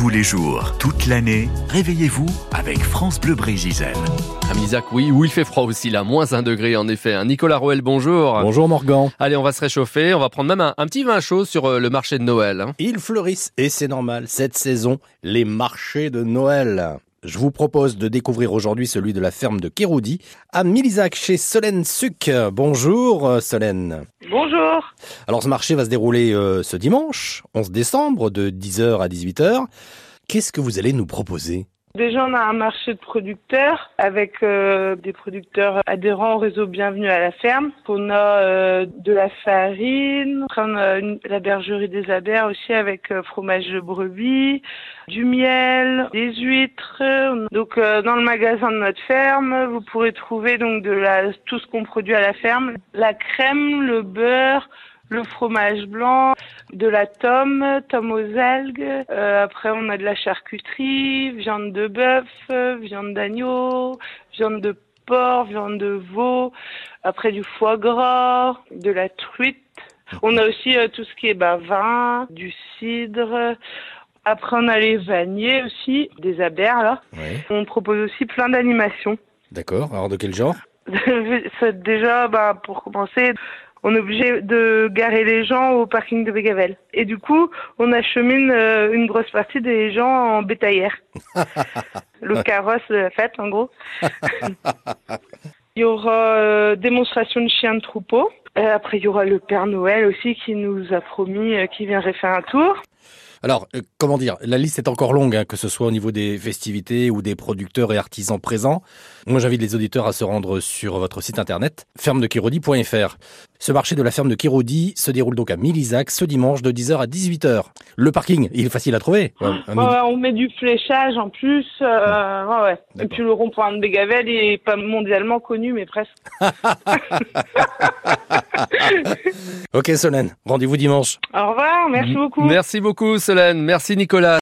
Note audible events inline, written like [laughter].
Tous les jours, toute l'année, réveillez-vous avec France Bleu Brésil. Ami Isaac, oui, où il fait froid aussi, là, moins un degré en effet. hein. Nicolas Roel, bonjour. Bonjour Morgan. Allez, on va se réchauffer, on va prendre même un, un petit vin chaud sur euh, le marché de Noël. hein. Ils fleurissent et c'est normal. Cette saison, les marchés de Noël. Je vous propose de découvrir aujourd'hui celui de la ferme de Kéroudi à Milizac chez Solène Suc. Bonjour euh, Solène. Bonjour. Alors ce marché va se dérouler euh, ce dimanche, 11 décembre, de 10h à 18h. Qu'est-ce que vous allez nous proposer? Déjà, on a un marché de producteurs avec euh, des producteurs adhérents au réseau Bienvenue à la ferme. On a euh, de la farine, on a une- la bergerie des Abers aussi avec euh, fromage de brebis, du miel, des huîtres. Donc euh, dans le magasin de notre ferme, vous pourrez trouver donc de la tout ce qu'on produit à la ferme, la crème, le beurre, le fromage blanc, de la tome, tome aux algues. Euh, après, on a de la charcuterie, viande de bœuf, viande d'agneau, viande de porc, viande de veau. Après, du foie gras, de la truite. On a aussi euh, tout ce qui est bah, vin, du cidre. Après, on a les vaniers aussi, des abers là. On propose aussi plein d'animations. D'accord. Alors de quel genre? [laughs] Déjà, bah, pour commencer, on est obligé de garer les gens au parking de Bégavel. Et du coup, on achemine euh, une grosse partie des gens en bétaillère. [laughs] Le carrosse de la fête, en gros. il y aura euh, démonstration de chiens de troupeau. Euh, après, il y aura le Père Noël aussi qui nous a promis euh, qu'il viendrait faire un tour. Alors, euh, comment dire, la liste est encore longue, hein, que ce soit au niveau des festivités ou des producteurs et artisans présents. Moi, j'invite les auditeurs à se rendre sur votre site internet, fermedekirodi.fr. Ce marché de la ferme de Kirodi se déroule donc à Milizac ce dimanche de 10h à 18h. Le parking, il est facile à trouver. Ouais, on met du fléchage en plus. euh, ouais, ouais. Et puis le rond-point de Bégavel est pas mondialement connu, mais presque. [laughs] Ok Solène, rendez-vous dimanche. Au revoir, merci beaucoup. Merci beaucoup Solène, merci Nicolas.